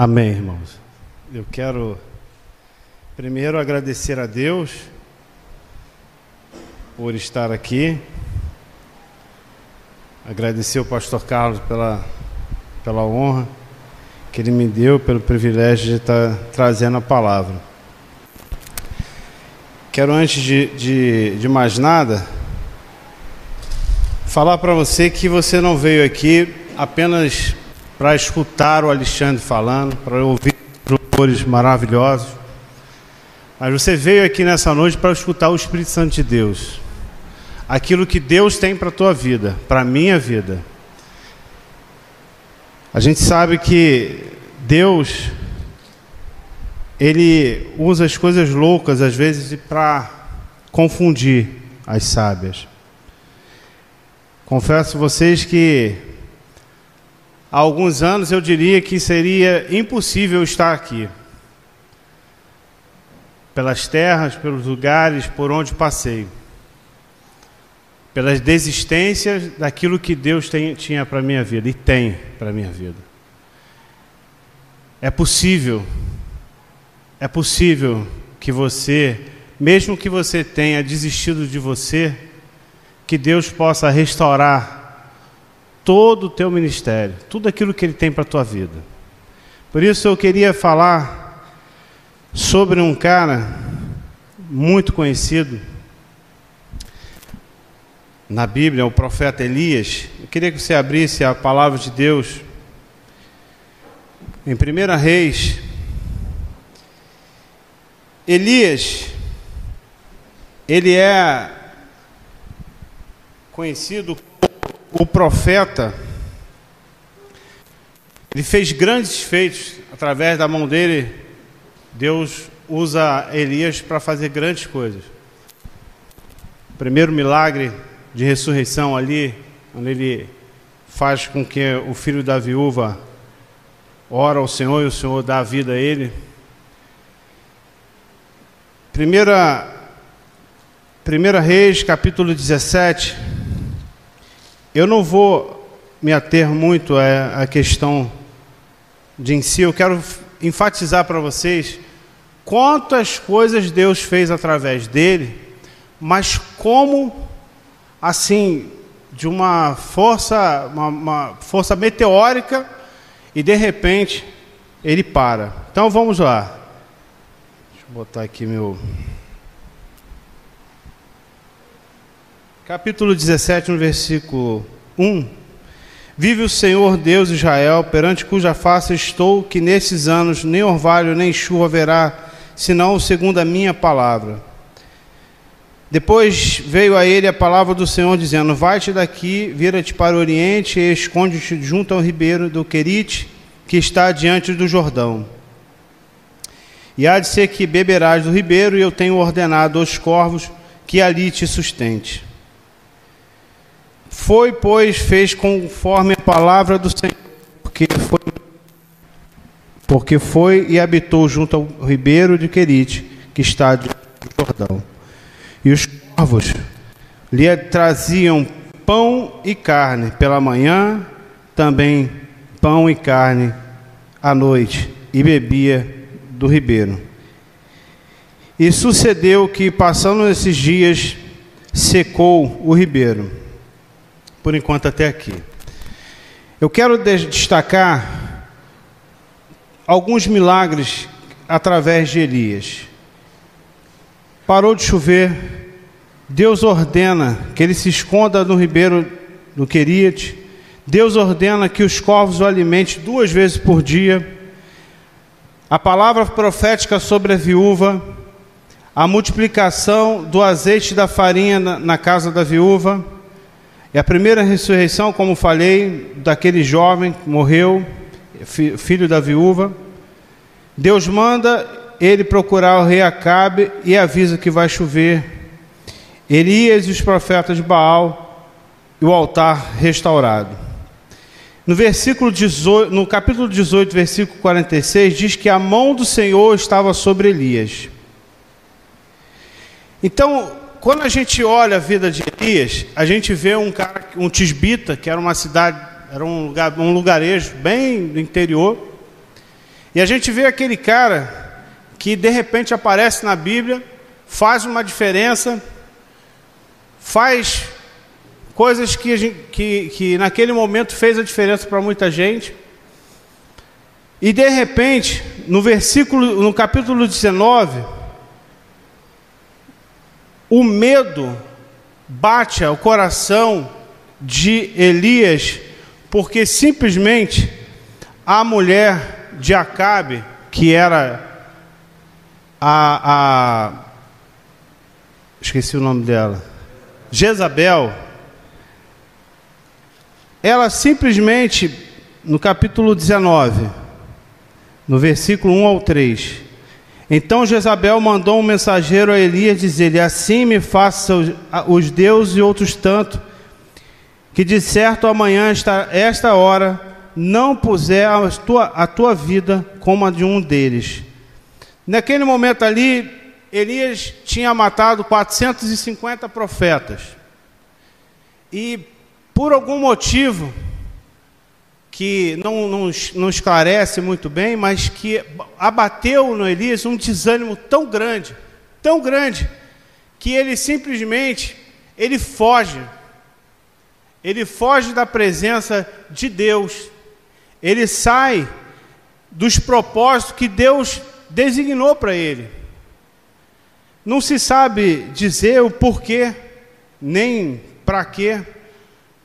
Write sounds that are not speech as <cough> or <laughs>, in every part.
Amém, irmãos. Eu quero primeiro agradecer a Deus por estar aqui. Agradecer ao pastor Carlos pela, pela honra que ele me deu, pelo privilégio de estar trazendo a palavra. Quero, antes de, de, de mais nada, falar para você que você não veio aqui apenas para escutar o Alexandre falando, para ouvir louvores maravilhosos. Mas você veio aqui nessa noite para escutar o Espírito Santo de Deus. Aquilo que Deus tem para a tua vida, para a minha vida. A gente sabe que Deus, Ele usa as coisas loucas às vezes para confundir as sábias. Confesso a vocês que há alguns anos eu diria que seria impossível estar aqui. Pelas terras, pelos lugares por onde passei. Pelas desistências daquilo que Deus tem, tinha para a minha vida e tem para a minha vida. É possível, é possível que você, mesmo que você tenha desistido de você, que Deus possa restaurar todo o teu ministério, tudo aquilo que Ele tem para a tua vida. Por isso eu queria falar sobre um cara muito conhecido na Bíblia, o profeta Elias. Eu queria que você abrisse a palavra de Deus em 1 Reis. Elias, ele é conhecido o profeta, ele fez grandes feitos através da mão dele. Deus usa Elias para fazer grandes coisas. O primeiro milagre de ressurreição ali, onde ele faz com que o filho da viúva ora ao Senhor e o Senhor dá a vida a ele. Primeira, primeira Reis, capítulo 17. Eu não vou me ater muito à questão de em si, eu quero enfatizar para vocês quantas coisas Deus fez através dele, mas como, assim, de uma força, uma, uma força meteórica, e de repente ele para. Então vamos lá. Deixa eu botar aqui meu. Capítulo 17, no versículo 1. Vive o Senhor Deus de Israel, perante cuja face estou, que nesses anos nem orvalho nem chuva haverá, senão segundo a minha palavra. Depois veio a ele a palavra do Senhor, dizendo: Vai-te daqui, vira-te para o oriente e esconde-te junto ao ribeiro do Querite, que está diante do Jordão. E há de ser que beberás do ribeiro, e eu tenho ordenado aos corvos que ali te sustente. Foi, pois, fez conforme a palavra do Senhor, porque foi, porque foi e habitou junto ao ribeiro de Querite, que está de Jordão. E os corvos lhe traziam pão e carne pela manhã, também pão e carne à noite, e bebia do ribeiro. E sucedeu que, passando esses dias, secou o ribeiro por enquanto até aqui. Eu quero destacar alguns milagres através de Elias. Parou de chover, Deus ordena que ele se esconda no ribeiro do Querite, Deus ordena que os corvos o alimentem duas vezes por dia. A palavra profética sobre a viúva, a multiplicação do azeite da farinha na casa da viúva, é a primeira ressurreição, como falei, daquele jovem que morreu, filho da viúva. Deus manda ele procurar o rei Acabe e avisa que vai chover. Elias e os profetas de Baal e o altar restaurado. No versículo 18, no capítulo 18, versículo 46, diz que a mão do Senhor estava sobre Elias. Então, quando a gente olha a vida de Elias, a gente vê um cara, um tisbita, que era uma cidade, era um, lugar, um lugarejo bem do interior. E a gente vê aquele cara que de repente aparece na Bíblia, faz uma diferença, faz coisas que, gente, que, que naquele momento fez a diferença para muita gente. E de repente, no versículo, no capítulo 19, o medo bate ao coração de Elias, porque simplesmente a mulher de Acabe, que era a, a esqueci o nome dela, Jezabel, ela simplesmente, no capítulo 19, no versículo 1 ao 3, então Jezabel mandou um mensageiro a Elias dizer-lhe: Assim me faça os deuses e outros tanto, que de certo amanhã, esta, esta hora, não puser a tua, a tua vida como a de um deles. Naquele momento ali, Elias tinha matado 450 profetas. E por algum motivo, que não, não, não esclarece muito bem, mas que abateu no Elias um desânimo tão grande, tão grande, que ele simplesmente ele foge. Ele foge da presença de Deus. Ele sai dos propósitos que Deus designou para ele. Não se sabe dizer o porquê, nem para quê,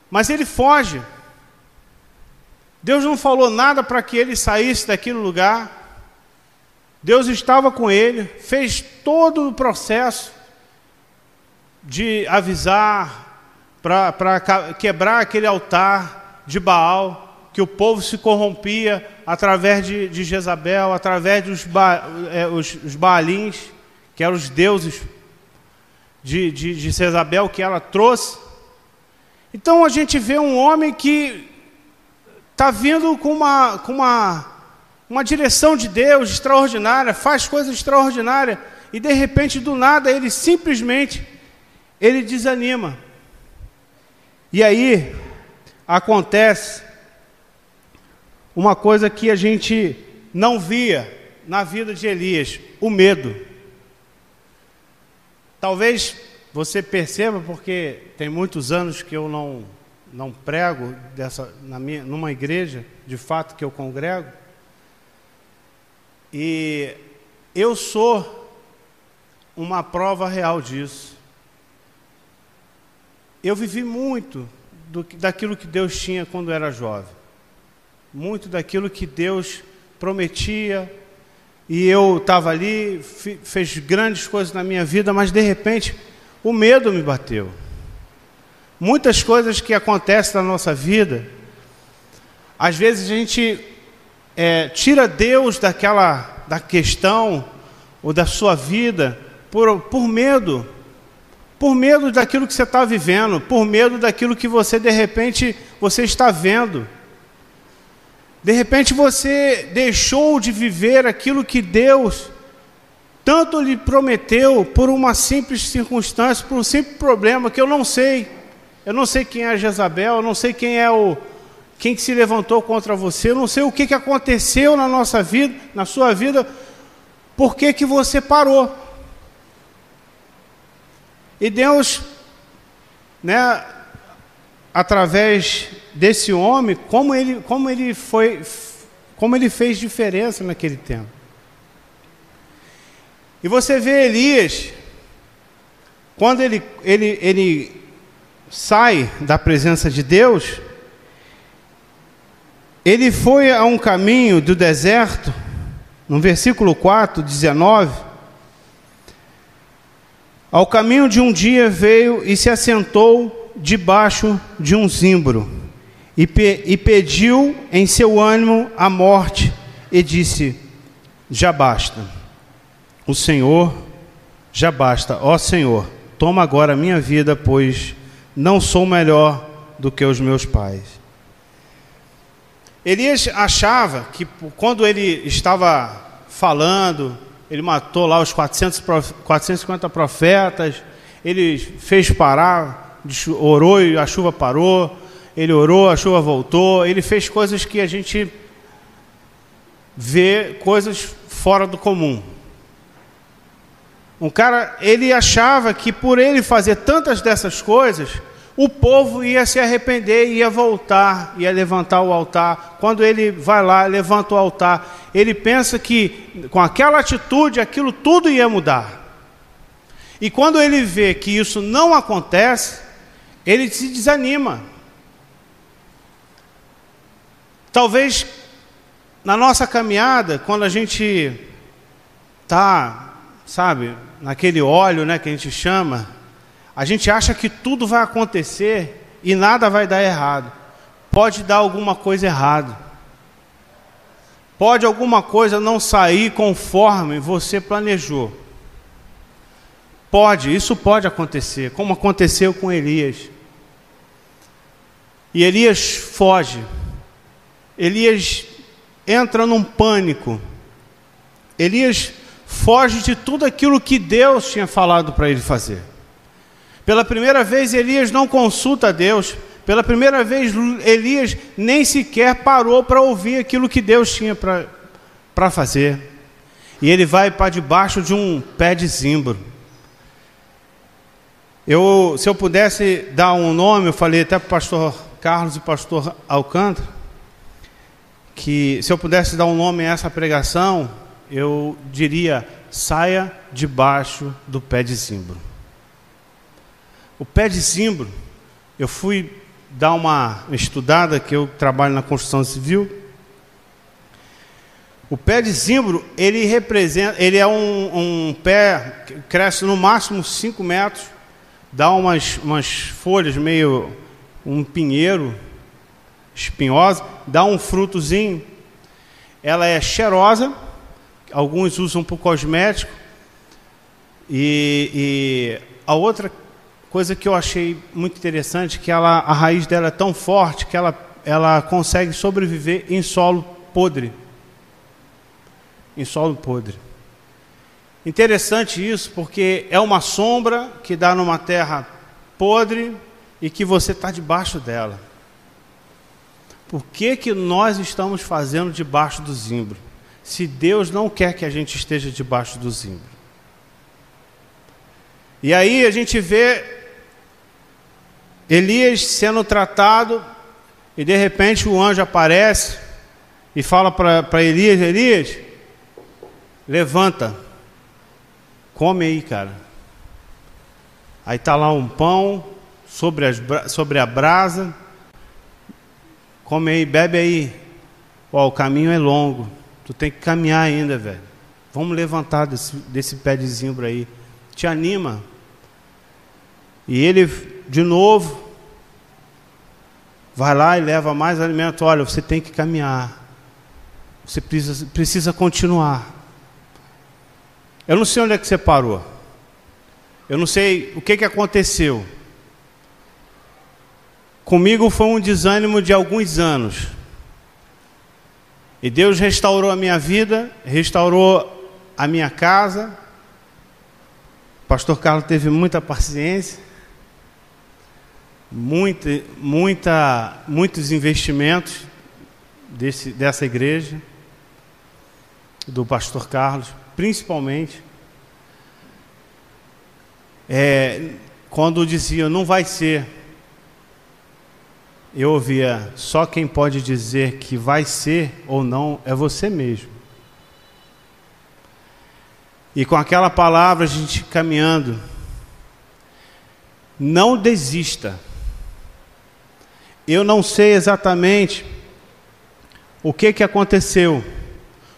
mas ele foge. Deus não falou nada para que ele saísse daquele lugar. Deus estava com ele, fez todo o processo de avisar, para quebrar aquele altar de Baal, que o povo se corrompia através de, de Jezabel, através dos ba, é, os, os Baalins, que eram os deuses de, de, de Jezabel que ela trouxe. Então a gente vê um homem que está vindo com uma, com uma, uma direção de Deus extraordinária, faz coisas extraordinárias, e de repente, do nada, ele simplesmente ele desanima. E aí acontece uma coisa que a gente não via na vida de Elias: o medo. Talvez você perceba, porque tem muitos anos que eu não não prego dessa, na minha, numa igreja, de fato, que eu congrego. E eu sou uma prova real disso. Eu vivi muito do, daquilo que Deus tinha quando era jovem. Muito daquilo que Deus prometia. E eu estava ali, fez grandes coisas na minha vida, mas de repente o medo me bateu. Muitas coisas que acontecem na nossa vida, às vezes a gente é, tira Deus daquela da questão ou da sua vida por, por medo, por medo daquilo que você está vivendo, por medo daquilo que você de repente você está vendo. De repente você deixou de viver aquilo que Deus tanto lhe prometeu por uma simples circunstância, por um simples problema que eu não sei. Eu não sei quem é Jezabel, eu não sei quem é o quem que se levantou contra você, eu não sei o que, que aconteceu na nossa vida, na sua vida, por que, que você parou. E Deus, né, através desse homem, como ele, como ele foi, como ele fez diferença naquele tempo. E você vê Elias, quando ele, ele, ele sai da presença de Deus, ele foi a um caminho do deserto, no versículo 4, 19. Ao caminho de um dia veio e se assentou debaixo de um zimbro, e, pe e pediu em seu ânimo a morte, e disse: Já basta, o Senhor, já basta, ó Senhor, toma agora a minha vida, pois não sou melhor do que os meus pais. Elias achava que quando ele estava falando, ele matou lá os 400, 450 profetas, ele fez parar, orou e a chuva parou, ele orou, a chuva voltou, ele fez coisas que a gente vê coisas fora do comum. Um cara, ele achava que por ele fazer tantas dessas coisas, o povo ia se arrepender, ia voltar, ia levantar o altar. Quando ele vai lá, levanta o altar, ele pensa que com aquela atitude aquilo tudo ia mudar. E quando ele vê que isso não acontece, ele se desanima. Talvez na nossa caminhada, quando a gente está, sabe, naquele óleo né, que a gente chama, a gente acha que tudo vai acontecer e nada vai dar errado. Pode dar alguma coisa errada. Pode alguma coisa não sair conforme você planejou. Pode, isso pode acontecer, como aconteceu com Elias. E Elias foge. Elias entra num pânico. Elias foge de tudo aquilo que Deus tinha falado para ele fazer. Pela primeira vez, Elias não consulta a Deus. Pela primeira vez, Elias nem sequer parou para ouvir aquilo que Deus tinha para fazer. E ele vai para debaixo de um pé de zimbro. Eu, se eu pudesse dar um nome, eu falei até para o pastor Carlos e pastor Alcântara, que se eu pudesse dar um nome a essa pregação, eu diria: saia debaixo do pé de zimbro. O pé de zimbro, eu fui dar uma estudada, que eu trabalho na construção civil. O pé de zimbro, ele representa, ele é um, um pé que cresce no máximo 5 metros, dá umas, umas folhas meio um pinheiro espinhosa, dá um frutozinho. Ela é cheirosa, alguns usam para o cosmético. E, e a outra coisa que eu achei muito interessante que ela, a raiz dela é tão forte que ela, ela consegue sobreviver em solo podre. Em solo podre. Interessante isso, porque é uma sombra que dá numa terra podre e que você está debaixo dela. Por que, que nós estamos fazendo debaixo do zimbro? Se Deus não quer que a gente esteja debaixo do zimbro. E aí a gente vê Elias sendo tratado, e de repente o anjo aparece e fala para Elias: Elias, levanta, come aí, cara. Aí está lá um pão sobre, as, sobre a brasa, come aí, bebe aí. O caminho é longo, tu tem que caminhar ainda, velho. Vamos levantar desse, desse pé de zimbro aí. Te anima. E ele, de novo, vai lá e leva mais alimento. Olha, você tem que caminhar. Você precisa, precisa continuar. Eu não sei onde é que você parou. Eu não sei o que, que aconteceu. Comigo foi um desânimo de alguns anos. E Deus restaurou a minha vida, restaurou a minha casa. O pastor Carlos teve muita paciência muita, muita, muitos investimentos desse, dessa igreja, do pastor Carlos, principalmente. É, quando dizia não vai ser, eu ouvia só quem pode dizer que vai ser ou não é você mesmo. E com aquela palavra a gente caminhando, não desista. Eu não sei exatamente o que, que aconteceu,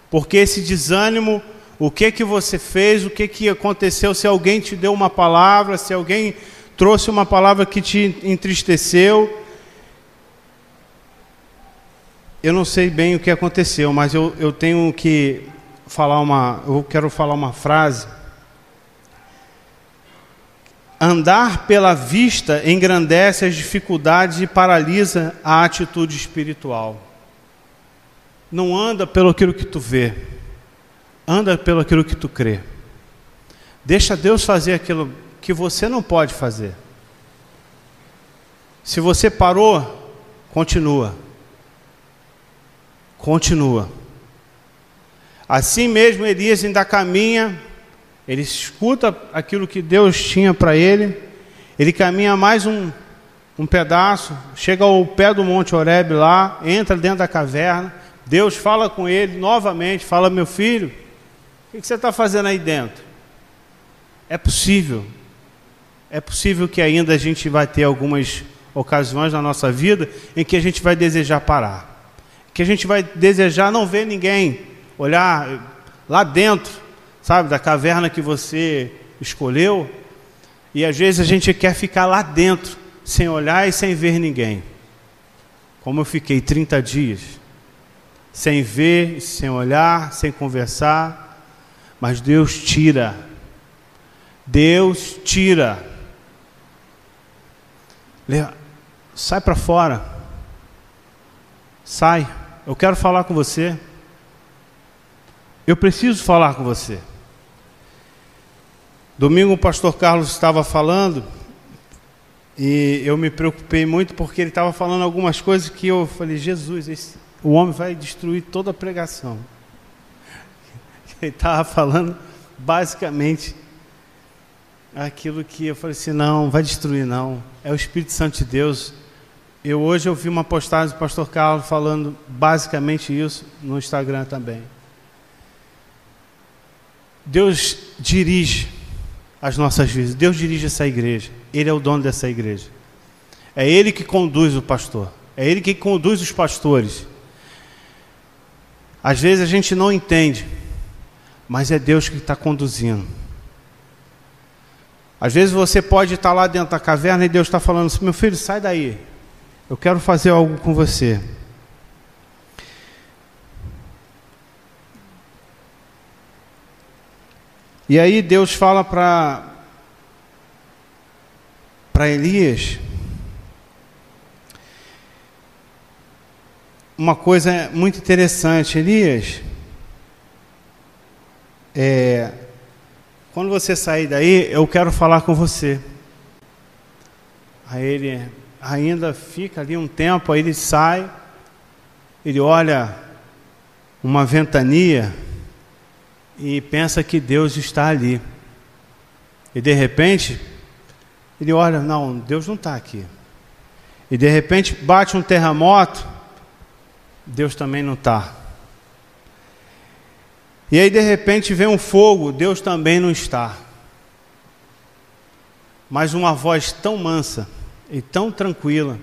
porque esse desânimo, o que, que você fez, o que, que aconteceu, se alguém te deu uma palavra, se alguém trouxe uma palavra que te entristeceu. Eu não sei bem o que aconteceu, mas eu, eu tenho que falar uma. Eu quero falar uma frase Andar pela vista engrandece as dificuldades e paralisa a atitude espiritual. Não anda pelo aquilo que tu vê, anda pelo aquilo que tu crê. Deixa Deus fazer aquilo que você não pode fazer. Se você parou, continua. Continua. Assim mesmo, Elias ainda caminha, ele escuta aquilo que Deus tinha para ele, ele caminha mais um, um pedaço, chega ao pé do Monte Horebe lá, entra dentro da caverna, Deus fala com ele novamente, fala, meu filho, o que você está fazendo aí dentro? É possível, é possível que ainda a gente vai ter algumas ocasiões na nossa vida em que a gente vai desejar parar, que a gente vai desejar não ver ninguém, olhar lá dentro, sabe, da caverna que você escolheu, e às vezes a gente quer ficar lá dentro, sem olhar e sem ver ninguém. Como eu fiquei 30 dias, sem ver, sem olhar, sem conversar, mas Deus tira. Deus tira. Sai para fora. Sai. Eu quero falar com você. Eu preciso falar com você. Domingo o pastor Carlos estava falando e eu me preocupei muito porque ele estava falando algumas coisas que eu falei, Jesus, esse, o homem vai destruir toda a pregação. <laughs> Ele estava falando basicamente aquilo que eu falei assim, não, vai destruir não. É o Espírito Santo de Deus. Eu hoje eu vi uma postagem do pastor Carlos falando basicamente isso no Instagram também. Deus dirige as nossas vidas. Deus dirige essa igreja. Ele é o dono dessa igreja. É Ele que conduz o pastor. É Ele que conduz os pastores. Às vezes a gente não entende, mas é Deus que está conduzindo. Às vezes você pode estar lá dentro da caverna e Deus está falando assim: meu filho, sai daí. Eu quero fazer algo com você. E aí Deus fala para para Elias uma coisa muito interessante, Elias. É, quando você sair daí, eu quero falar com você. Aí ele ainda fica ali um tempo, aí ele sai, ele olha uma ventania e pensa que Deus está ali. E de repente, ele olha, não, Deus não está aqui. E de repente bate um terremoto, Deus também não está. E aí de repente vem um fogo, Deus também não está. Mas uma voz tão mansa e tão tranquila,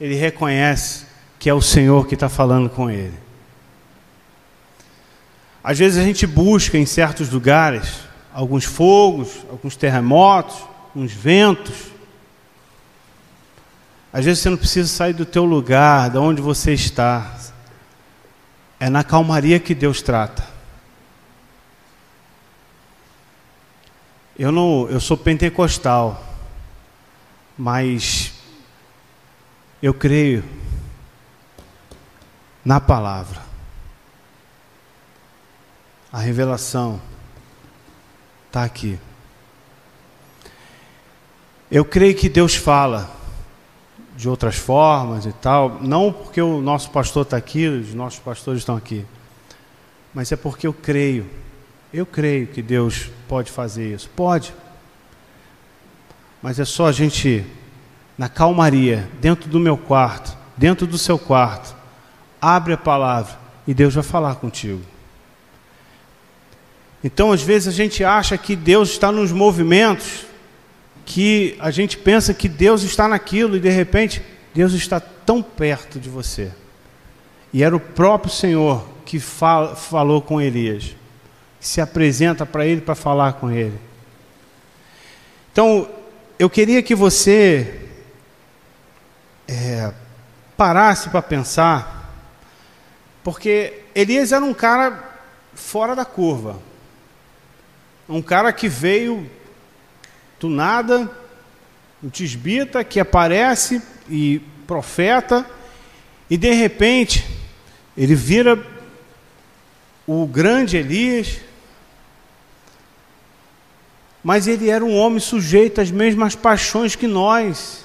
ele reconhece que é o Senhor que está falando com ele. Às vezes a gente busca em certos lugares alguns fogos, alguns terremotos, uns ventos. Às vezes você não precisa sair do teu lugar, de onde você está. É na calmaria que Deus trata. Eu não, eu sou pentecostal, mas eu creio na palavra. A revelação está aqui. Eu creio que Deus fala de outras formas e tal, não porque o nosso pastor está aqui, os nossos pastores estão aqui, mas é porque eu creio. Eu creio que Deus pode fazer isso. Pode. Mas é só a gente, na calmaria, dentro do meu quarto, dentro do seu quarto, abre a palavra e Deus vai falar contigo. Então, às vezes, a gente acha que Deus está nos movimentos, que a gente pensa que Deus está naquilo e de repente Deus está tão perto de você. E era o próprio Senhor que falou com Elias, que se apresenta para ele para falar com ele. Então, eu queria que você é, parasse para pensar, porque Elias era um cara fora da curva. Um cara que veio do nada, um tisbita que aparece e profeta, e de repente ele vira o grande Elias, mas ele era um homem sujeito às mesmas paixões que nós.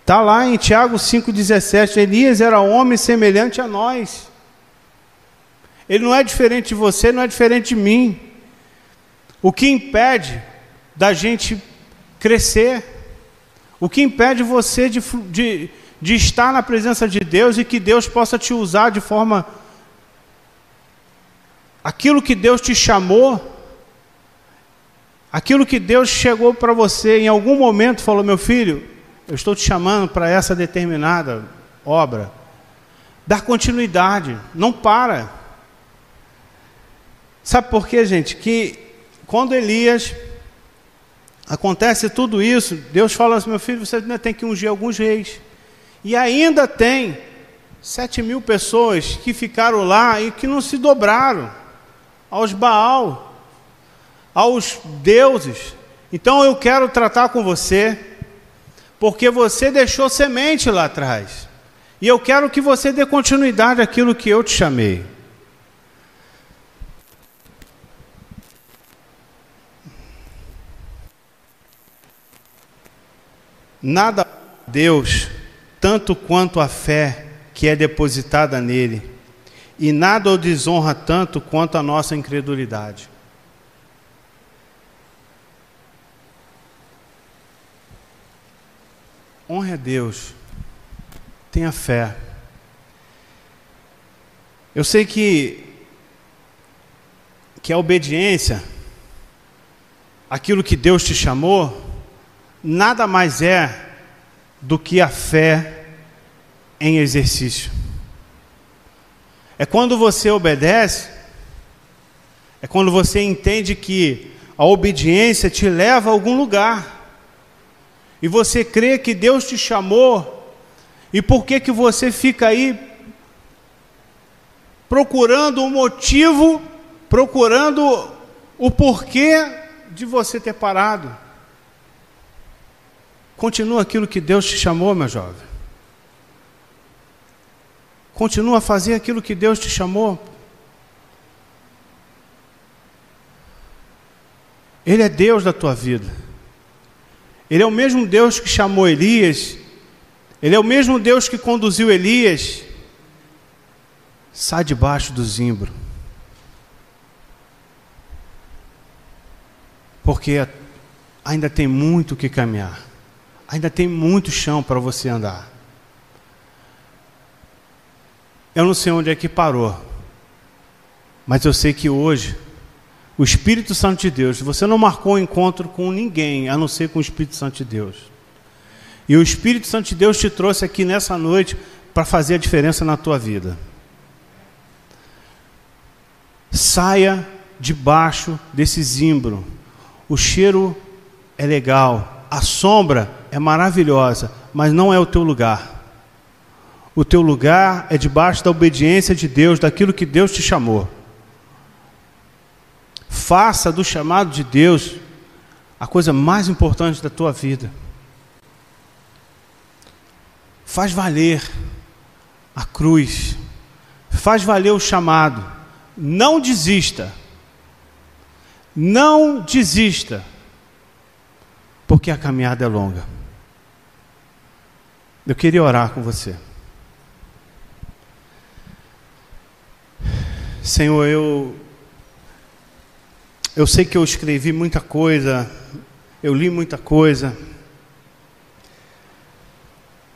Está lá em Tiago 5,17: Elias era homem semelhante a nós. Ele não é diferente de você, não é diferente de mim. O que impede da gente crescer, o que impede você de, de, de estar na presença de Deus e que Deus possa te usar de forma. Aquilo que Deus te chamou, aquilo que Deus chegou para você em algum momento falou: meu filho, eu estou te chamando para essa determinada obra. Dar continuidade, não para. Sabe por quê, gente? Que quando Elias acontece tudo isso, Deus fala assim: meu filho, você ainda tem que ungir alguns reis. E ainda tem sete mil pessoas que ficaram lá e que não se dobraram aos Baal, aos deuses. Então eu quero tratar com você, porque você deixou semente lá atrás. E eu quero que você dê continuidade àquilo que eu te chamei. Nada Deus tanto quanto a fé que é depositada nele, e nada o desonra tanto quanto a nossa incredulidade. Honre a Deus, tenha fé. Eu sei que que a obediência, aquilo que Deus te chamou, nada mais é do que a fé em exercício. É quando você obedece, é quando você entende que a obediência te leva a algum lugar. E você crê que Deus te chamou. E por que que você fica aí procurando um motivo, procurando o porquê de você ter parado? Continua aquilo que Deus te chamou, meu jovem. Continua a fazer aquilo que Deus te chamou. Ele é Deus da tua vida. Ele é o mesmo Deus que chamou Elias. Ele é o mesmo Deus que conduziu Elias. Sai debaixo do zimbro. Porque ainda tem muito que caminhar ainda tem muito chão para você andar. Eu não sei onde é que parou, mas eu sei que hoje o Espírito Santo de Deus, você não marcou um encontro com ninguém a não ser com o Espírito Santo de Deus. E o Espírito Santo de Deus te trouxe aqui nessa noite para fazer a diferença na tua vida. Saia debaixo desse zimbro. O cheiro é legal, a sombra é maravilhosa, mas não é o teu lugar. O teu lugar é debaixo da obediência de Deus, daquilo que Deus te chamou. Faça do chamado de Deus a coisa mais importante da tua vida. Faz valer a cruz. Faz valer o chamado. Não desista. Não desista. Porque a caminhada é longa. Eu queria orar com você. Senhor, eu eu sei que eu escrevi muita coisa, eu li muita coisa,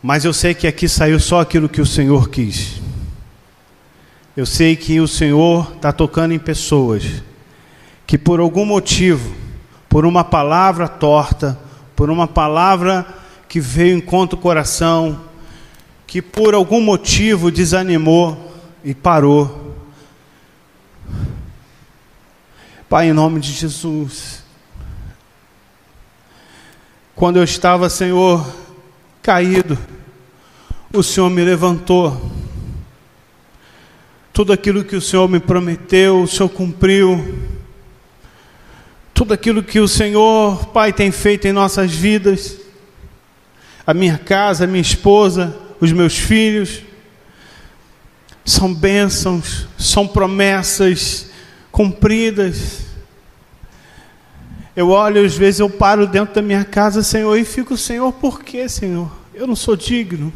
mas eu sei que aqui saiu só aquilo que o Senhor quis. Eu sei que o Senhor está tocando em pessoas que por algum motivo, por uma palavra torta, por uma palavra que veio contra o coração, que por algum motivo desanimou e parou. Pai, em nome de Jesus, quando eu estava, Senhor, caído, o Senhor me levantou. Tudo aquilo que o Senhor me prometeu, o Senhor cumpriu. Tudo aquilo que o Senhor, Pai, tem feito em nossas vidas a minha casa, a minha esposa, os meus filhos. São bênçãos, são promessas cumpridas. Eu olho, às vezes eu paro dentro da minha casa, Senhor, e fico, Senhor, por que, Senhor? Eu não sou digno.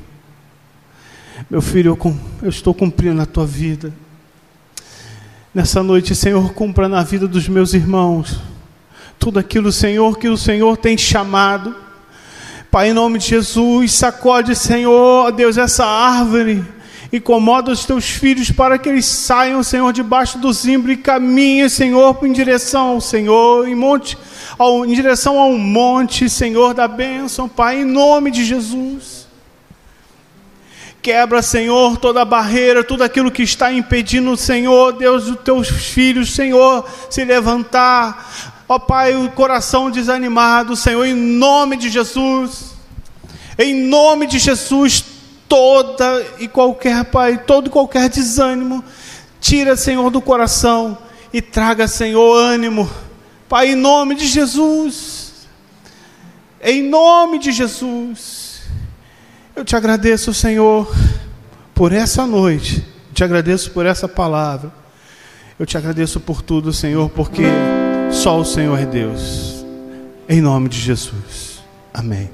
Meu filho, eu, eu estou cumprindo a tua vida. Nessa noite, Senhor, cumpra na vida dos meus irmãos tudo aquilo, Senhor, que o Senhor tem chamado. Pai, em nome de Jesus, sacode, Senhor, Deus, essa árvore. Incomoda os teus filhos para que eles saiam, Senhor, debaixo do zimbro e caminhem, Senhor, em direção ao Senhor, em monte, ao, em direção ao monte, Senhor, da bênção, Pai, em nome de Jesus. Quebra, Senhor, toda barreira, tudo aquilo que está impedindo, Senhor, Deus, os teus filhos, Senhor, se levantar. Ó Pai, o coração desanimado, Senhor, em nome de Jesus. Em nome de Jesus, toda e qualquer, Pai, todo e qualquer desânimo, tira, Senhor, do coração e traga, Senhor, ânimo. Pai, em nome de Jesus. Em nome de Jesus. Eu te agradeço, Senhor, por essa noite. Eu te agradeço por essa palavra. Eu te agradeço por tudo, Senhor, porque só o Senhor é Deus. Em nome de Jesus. Amém.